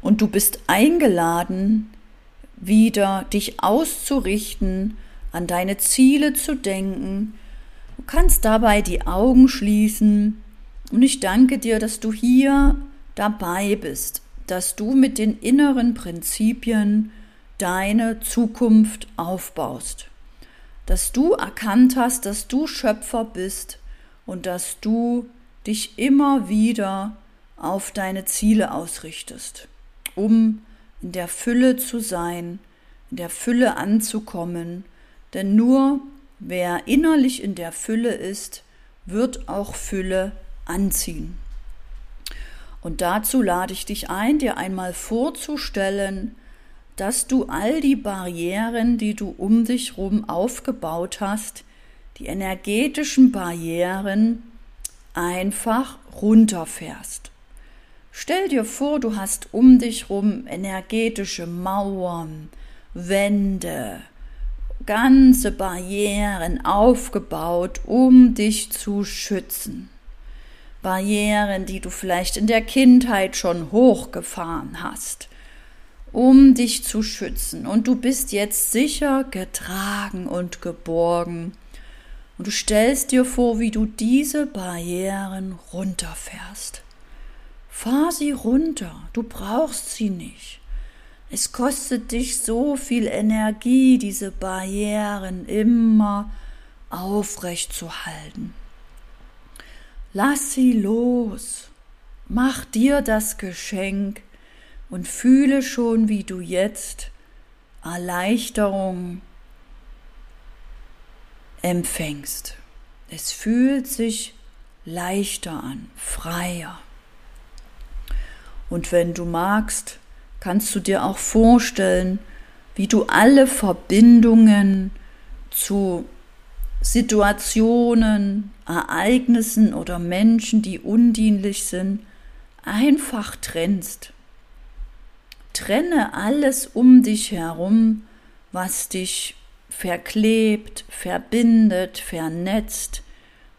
Und du bist eingeladen, wieder dich auszurichten, an deine Ziele zu denken. Du kannst dabei die Augen schließen. Und ich danke dir, dass du hier dabei bist, dass du mit den inneren Prinzipien deine Zukunft aufbaust, dass du erkannt hast, dass du Schöpfer bist und dass du dich immer wieder auf deine Ziele ausrichtest, um in der Fülle zu sein, in der Fülle anzukommen, denn nur wer innerlich in der Fülle ist, wird auch Fülle anziehen. Und dazu lade ich dich ein, dir einmal vorzustellen, dass du all die Barrieren, die du um dich herum aufgebaut hast, die energetischen Barrieren einfach runterfährst. Stell dir vor, du hast um dich herum energetische Mauern, Wände, ganze Barrieren aufgebaut, um dich zu schützen. Barrieren, die du vielleicht in der Kindheit schon hochgefahren hast, um dich zu schützen. Und du bist jetzt sicher getragen und geborgen. Und du stellst dir vor, wie du diese Barrieren runterfährst. Fahr sie runter, du brauchst sie nicht. Es kostet dich so viel Energie, diese Barrieren immer aufrecht zu halten. Lass sie los, mach dir das Geschenk und fühle schon, wie du jetzt Erleichterung empfängst. Es fühlt sich leichter an, freier. Und wenn du magst, kannst du dir auch vorstellen, wie du alle Verbindungen zu Situationen, Ereignissen oder Menschen, die undienlich sind, einfach trennst. Trenne alles um dich herum, was dich verklebt, verbindet, vernetzt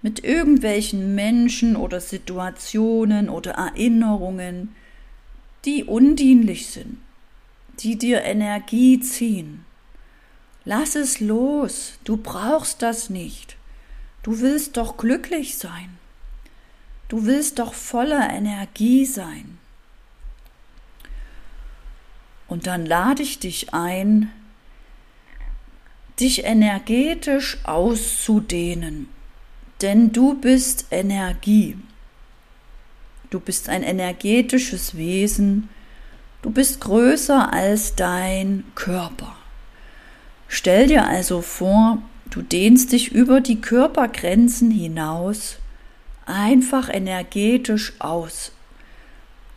mit irgendwelchen Menschen oder Situationen oder Erinnerungen, die undienlich sind, die dir Energie ziehen. Lass es los, du brauchst das nicht. Du willst doch glücklich sein. Du willst doch voller Energie sein. Und dann lade ich dich ein, dich energetisch auszudehnen, denn du bist Energie. Du bist ein energetisches Wesen, du bist größer als dein Körper. Stell dir also vor, du dehnst dich über die Körpergrenzen hinaus, einfach energetisch aus.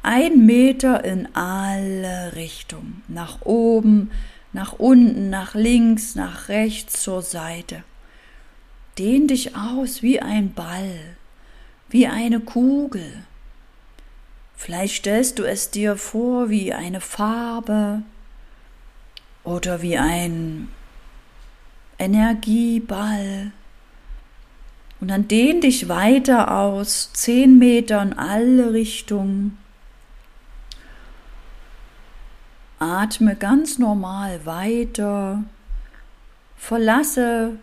Ein Meter in alle Richtungen, nach oben, nach unten, nach links, nach rechts, zur Seite. Dehn dich aus wie ein Ball, wie eine Kugel. Vielleicht stellst du es dir vor wie eine Farbe oder wie ein Energieball. Und dann dehn dich weiter aus, zehn Meter in alle Richtungen. Atme ganz normal weiter. Verlasse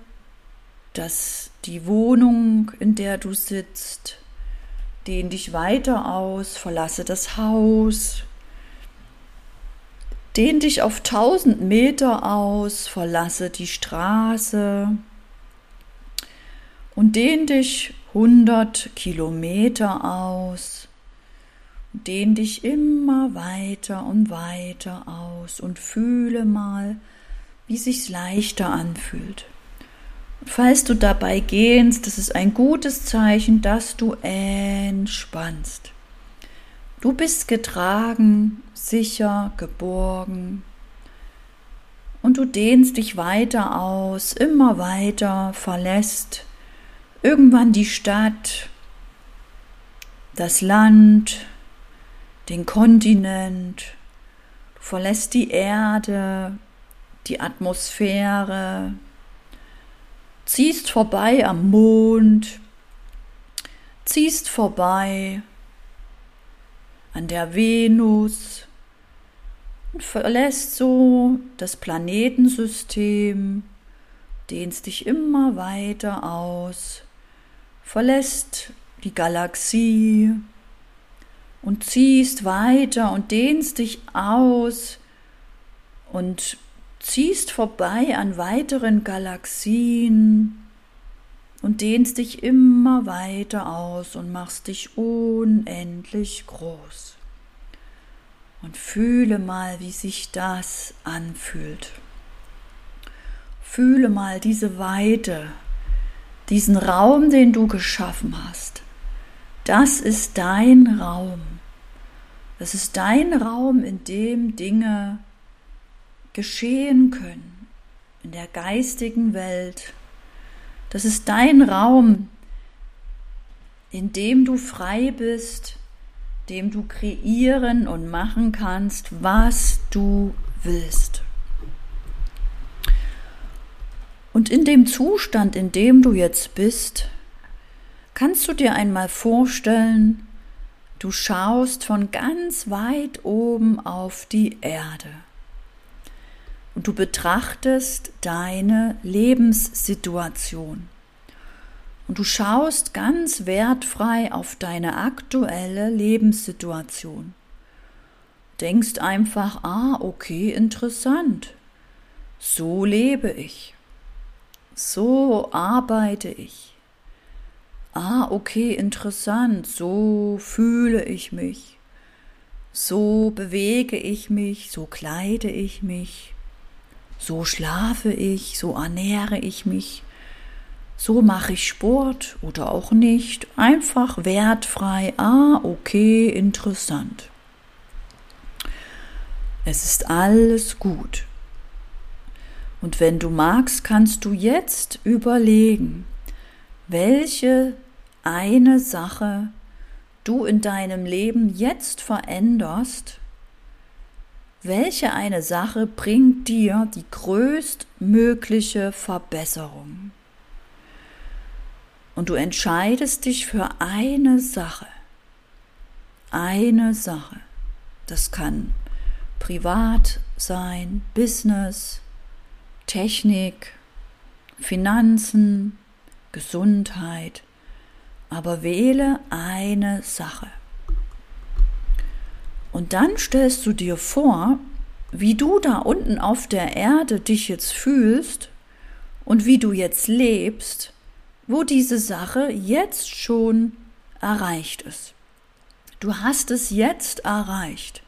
das, die Wohnung, in der du sitzt. Dehn dich weiter aus. Verlasse das Haus. Dehn dich auf 1000 Meter aus, verlasse die Straße und dehn dich 100 Kilometer aus. Dehn dich immer weiter und weiter aus und fühle mal, wie sich's leichter anfühlt. Falls du dabei gehst, das ist ein gutes Zeichen, dass du entspannst. Du bist getragen, sicher, geborgen. Und du dehnst dich weiter aus, immer weiter, verlässt irgendwann die Stadt, das Land, den Kontinent, du verlässt die Erde, die Atmosphäre, ziehst vorbei am Mond, ziehst vorbei an der Venus, und verlässt so das Planetensystem, dehnst dich immer weiter aus, verlässt die Galaxie. Und ziehst weiter und dehnst dich aus. Und ziehst vorbei an weiteren Galaxien und dehnst dich immer weiter aus und machst dich unendlich groß. Und fühle mal, wie sich das anfühlt. Fühle mal diese Weite, diesen Raum, den du geschaffen hast. Das ist dein Raum. Das ist dein Raum, in dem Dinge geschehen können, in der geistigen Welt. Das ist dein Raum, in dem du frei bist, dem du kreieren und machen kannst, was du willst. Und in dem Zustand, in dem du jetzt bist, kannst du dir einmal vorstellen, du schaust von ganz weit oben auf die Erde und du betrachtest deine Lebenssituation. Und du schaust ganz wertfrei auf deine aktuelle Lebenssituation. Denkst einfach, ah, okay, interessant. So lebe ich. So arbeite ich. Ah, okay, interessant. So fühle ich mich. So bewege ich mich. So kleide ich mich. So schlafe ich. So ernähre ich mich so mache ich Sport oder auch nicht, einfach wertfrei, ah, okay, interessant. Es ist alles gut. Und wenn du magst, kannst du jetzt überlegen, welche eine Sache du in deinem Leben jetzt veränderst, welche eine Sache bringt dir die größtmögliche Verbesserung und du entscheidest dich für eine Sache. Eine Sache. Das kann privat sein, Business, Technik, Finanzen, Gesundheit, aber wähle eine Sache. Und dann stellst du dir vor, wie du da unten auf der Erde dich jetzt fühlst und wie du jetzt lebst wo diese Sache jetzt schon erreicht ist. Du hast es jetzt erreicht.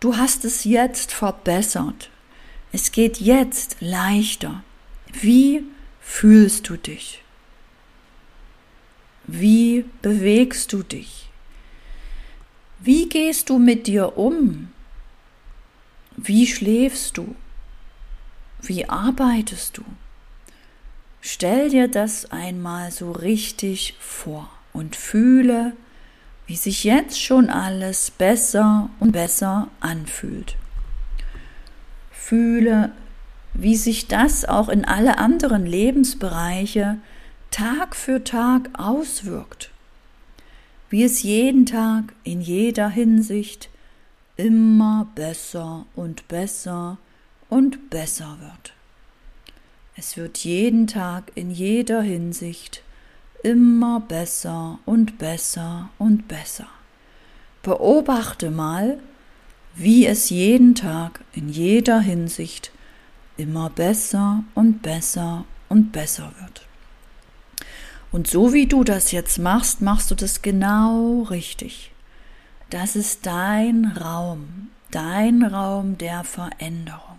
Du hast es jetzt verbessert. Es geht jetzt leichter. Wie fühlst du dich? Wie bewegst du dich? Wie gehst du mit dir um? Wie schläfst du? Wie arbeitest du? Stell dir das einmal so richtig vor und fühle, wie sich jetzt schon alles besser und besser anfühlt. Fühle, wie sich das auch in alle anderen Lebensbereiche Tag für Tag auswirkt. Wie es jeden Tag in jeder Hinsicht immer besser und besser und besser wird. Es wird jeden Tag in jeder Hinsicht immer besser und besser und besser. Beobachte mal, wie es jeden Tag in jeder Hinsicht immer besser und besser und besser wird. Und so wie du das jetzt machst, machst du das genau richtig. Das ist dein Raum, dein Raum der Veränderung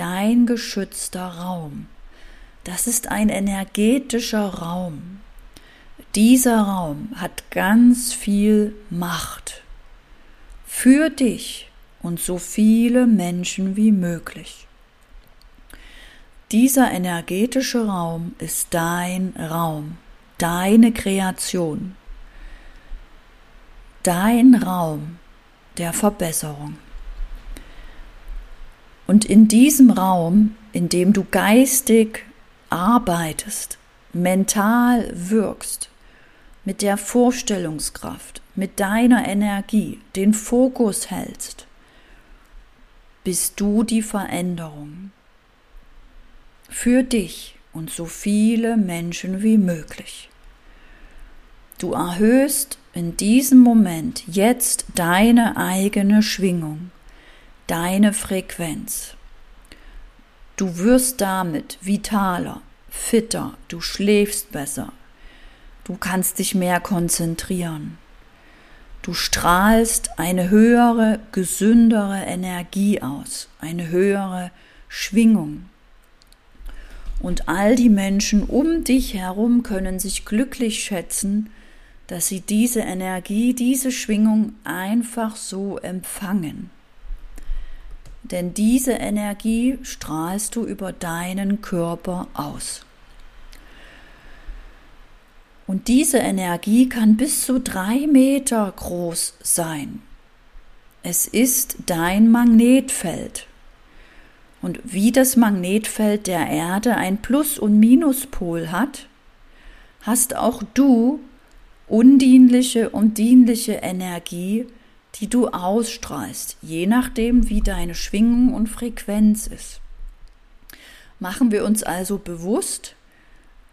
dein geschützter Raum. Das ist ein energetischer Raum. Dieser Raum hat ganz viel Macht für dich und so viele Menschen wie möglich. Dieser energetische Raum ist dein Raum, deine Kreation, dein Raum der Verbesserung. Und in diesem Raum, in dem du geistig arbeitest, mental wirkst, mit der Vorstellungskraft, mit deiner Energie den Fokus hältst, bist du die Veränderung. Für dich und so viele Menschen wie möglich. Du erhöhst in diesem Moment jetzt deine eigene Schwingung, deine Frequenz. Du wirst damit vitaler, fitter, du schläfst besser, du kannst dich mehr konzentrieren. Du strahlst eine höhere, gesündere Energie aus, eine höhere Schwingung. Und all die Menschen um dich herum können sich glücklich schätzen, dass sie diese Energie, diese Schwingung einfach so empfangen. Denn diese Energie strahlst du über deinen Körper aus. Und diese Energie kann bis zu drei Meter groß sein. Es ist dein Magnetfeld. Und wie das Magnetfeld der Erde ein Plus- und Minuspol hat, hast auch du undienliche und dienliche Energie, die du ausstrahlst, je nachdem, wie deine Schwingung und Frequenz ist. Machen wir uns also bewusst,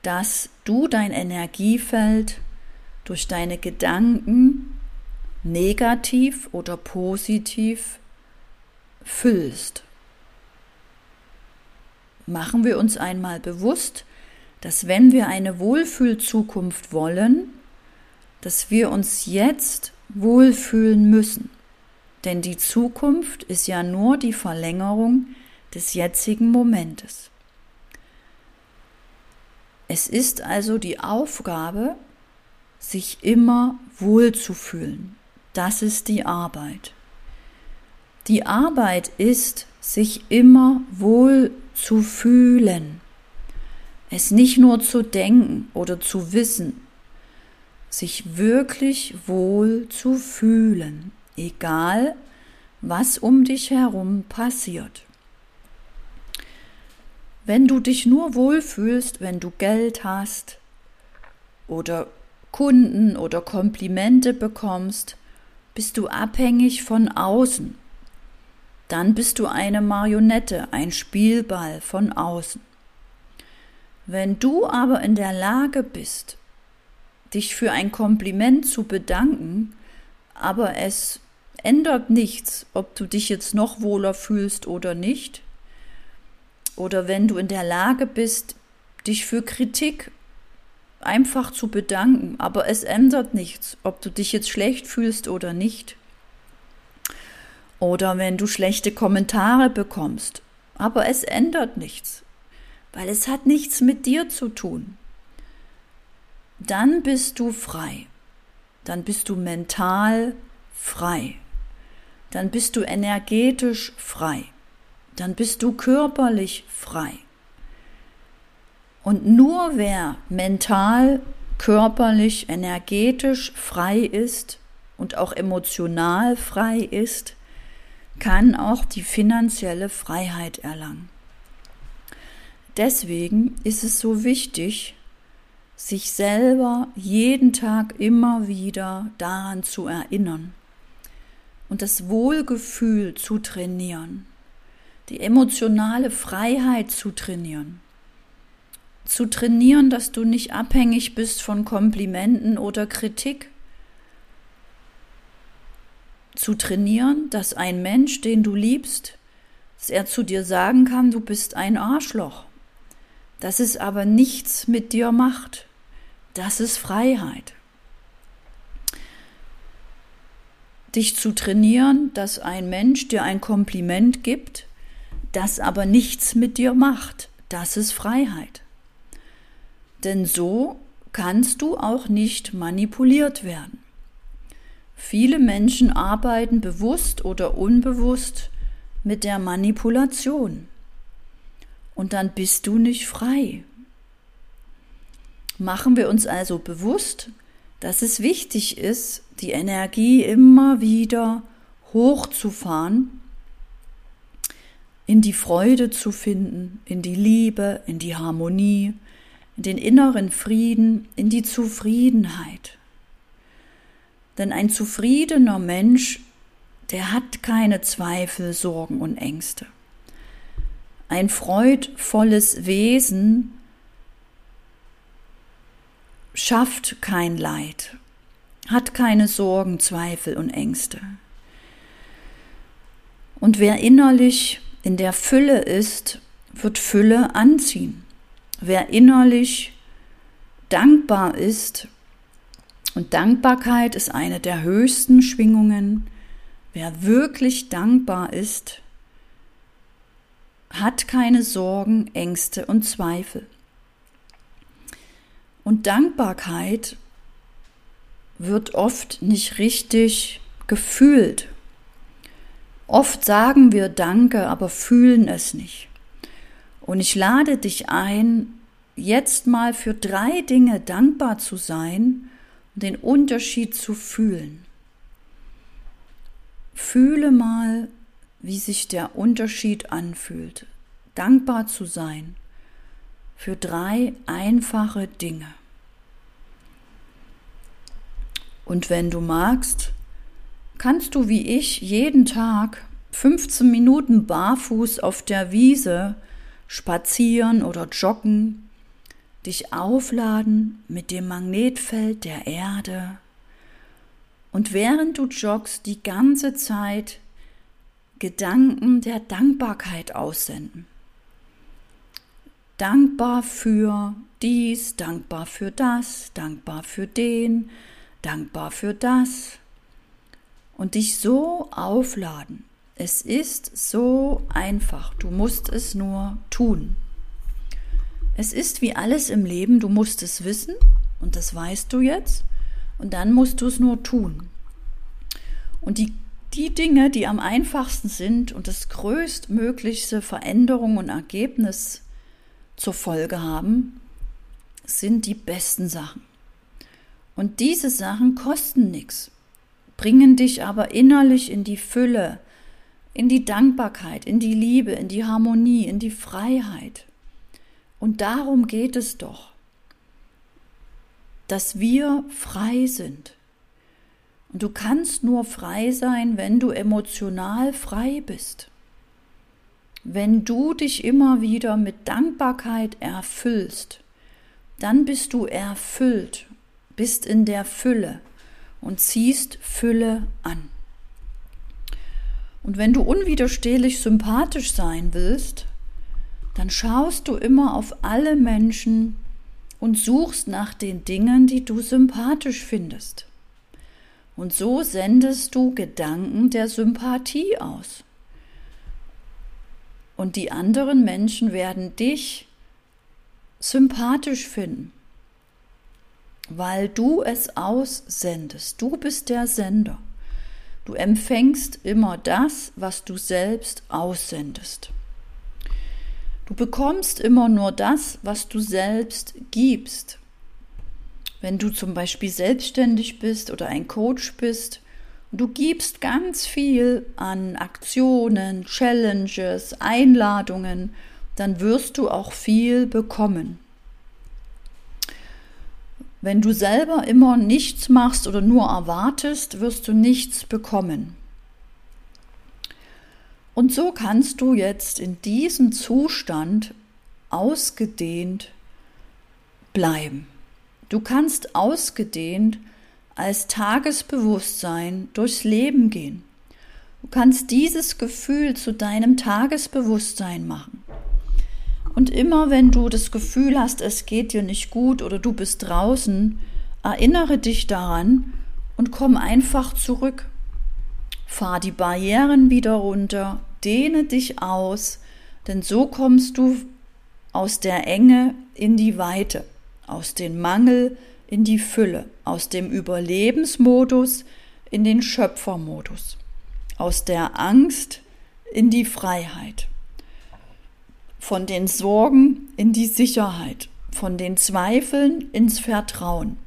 dass du dein Energiefeld durch deine Gedanken negativ oder positiv füllst. Machen wir uns einmal bewusst, dass wenn wir eine Wohlfühlzukunft wollen, dass wir uns jetzt wohlfühlen müssen. Denn die Zukunft ist ja nur die Verlängerung des jetzigen Momentes. Es ist also die Aufgabe, sich immer wohlzufühlen. Das ist die Arbeit. Die Arbeit ist, sich immer wohl zu fühlen. Es nicht nur zu denken oder zu wissen, sich wirklich wohl zu fühlen, egal was um dich herum passiert. Wenn du dich nur wohlfühlst, wenn du Geld hast oder Kunden oder Komplimente bekommst, bist du abhängig von außen. Dann bist du eine Marionette, ein Spielball von außen. Wenn du aber in der Lage bist, dich für ein Kompliment zu bedanken, aber es ändert nichts, ob du dich jetzt noch wohler fühlst oder nicht, oder wenn du in der Lage bist, dich für Kritik einfach zu bedanken, aber es ändert nichts, ob du dich jetzt schlecht fühlst oder nicht. Oder wenn du schlechte Kommentare bekommst, aber es ändert nichts, weil es hat nichts mit dir zu tun. Dann bist du frei. Dann bist du mental frei. Dann bist du energetisch frei dann bist du körperlich frei. Und nur wer mental, körperlich, energetisch frei ist und auch emotional frei ist, kann auch die finanzielle Freiheit erlangen. Deswegen ist es so wichtig, sich selber jeden Tag immer wieder daran zu erinnern und das Wohlgefühl zu trainieren die emotionale Freiheit zu trainieren. Zu trainieren, dass du nicht abhängig bist von Komplimenten oder Kritik. Zu trainieren, dass ein Mensch, den du liebst, dass er zu dir sagen kann, du bist ein Arschloch. Dass es aber nichts mit dir macht. Das ist Freiheit. Dich zu trainieren, dass ein Mensch dir ein Kompliment gibt, das aber nichts mit dir macht. Das ist Freiheit. Denn so kannst du auch nicht manipuliert werden. Viele Menschen arbeiten bewusst oder unbewusst mit der Manipulation. Und dann bist du nicht frei. Machen wir uns also bewusst, dass es wichtig ist, die Energie immer wieder hochzufahren in die Freude zu finden, in die Liebe, in die Harmonie, in den inneren Frieden, in die Zufriedenheit. Denn ein zufriedener Mensch, der hat keine Zweifel, Sorgen und Ängste. Ein freudvolles Wesen schafft kein Leid, hat keine Sorgen, Zweifel und Ängste. Und wer innerlich in der Fülle ist, wird Fülle anziehen. Wer innerlich dankbar ist, und Dankbarkeit ist eine der höchsten Schwingungen, wer wirklich dankbar ist, hat keine Sorgen, Ängste und Zweifel. Und Dankbarkeit wird oft nicht richtig gefühlt. Oft sagen wir Danke, aber fühlen es nicht. Und ich lade dich ein, jetzt mal für drei Dinge dankbar zu sein den Unterschied zu fühlen. Fühle mal, wie sich der Unterschied anfühlt. Dankbar zu sein für drei einfache Dinge. Und wenn du magst, kannst du wie ich jeden Tag 15 Minuten barfuß auf der Wiese spazieren oder joggen, dich aufladen mit dem Magnetfeld der Erde und während du joggst die ganze Zeit Gedanken der Dankbarkeit aussenden. Dankbar für dies, dankbar für das, dankbar für den, dankbar für das. Und dich so aufladen. Es ist so einfach. Du musst es nur tun. Es ist wie alles im Leben. Du musst es wissen und das weißt du jetzt. Und dann musst du es nur tun. Und die, die Dinge, die am einfachsten sind und das größtmöglichste Veränderung und Ergebnis zur Folge haben, sind die besten Sachen. Und diese Sachen kosten nichts, bringen dich aber innerlich in die Fülle, in die Dankbarkeit, in die Liebe, in die Harmonie, in die Freiheit. Und darum geht es doch, dass wir frei sind. Und du kannst nur frei sein, wenn du emotional frei bist. Wenn du dich immer wieder mit Dankbarkeit erfüllst, dann bist du erfüllt, bist in der Fülle und ziehst Fülle an. Und wenn du unwiderstehlich sympathisch sein willst, dann schaust du immer auf alle Menschen und suchst nach den Dingen, die du sympathisch findest. Und so sendest du Gedanken der Sympathie aus. Und die anderen Menschen werden dich sympathisch finden, weil du es aussendest. Du bist der Sender. Du empfängst immer das, was du selbst aussendest. Du bekommst immer nur das, was du selbst gibst. Wenn du zum Beispiel selbstständig bist oder ein Coach bist, du gibst ganz viel an Aktionen, Challenges, Einladungen, dann wirst du auch viel bekommen. Wenn du selber immer nichts machst oder nur erwartest, wirst du nichts bekommen. Und so kannst du jetzt in diesem Zustand ausgedehnt bleiben. Du kannst ausgedehnt als Tagesbewusstsein durchs Leben gehen. Du kannst dieses Gefühl zu deinem Tagesbewusstsein machen. Und immer wenn du das Gefühl hast, es geht dir nicht gut oder du bist draußen, erinnere dich daran und komm einfach zurück. Fahr die Barrieren wieder runter, dehne dich aus, denn so kommst du aus der Enge in die Weite, aus dem Mangel in die Fülle, aus dem Überlebensmodus in den Schöpfermodus, aus der Angst in die Freiheit von den Sorgen in die Sicherheit, von den Zweifeln ins Vertrauen.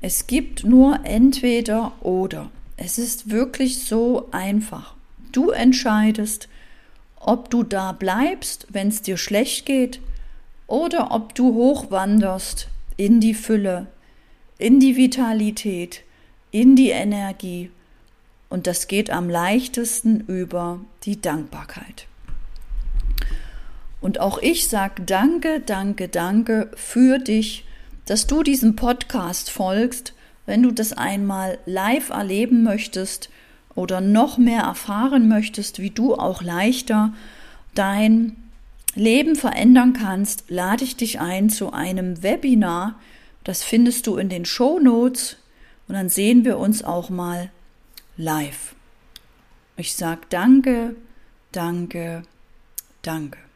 Es gibt nur entweder oder. Es ist wirklich so einfach. Du entscheidest, ob du da bleibst, wenn es dir schlecht geht, oder ob du hochwanderst in die Fülle, in die Vitalität, in die Energie Und das geht am leichtesten über die Dankbarkeit. Und auch ich sage danke, danke, danke für dich, dass du diesem Podcast folgst. Wenn du das einmal live erleben möchtest oder noch mehr erfahren möchtest, wie du auch leichter dein Leben verändern kannst, lade ich dich ein zu einem Webinar. Das findest du in den Show Notes und dann sehen wir uns auch mal live. Ich sage danke, danke, danke.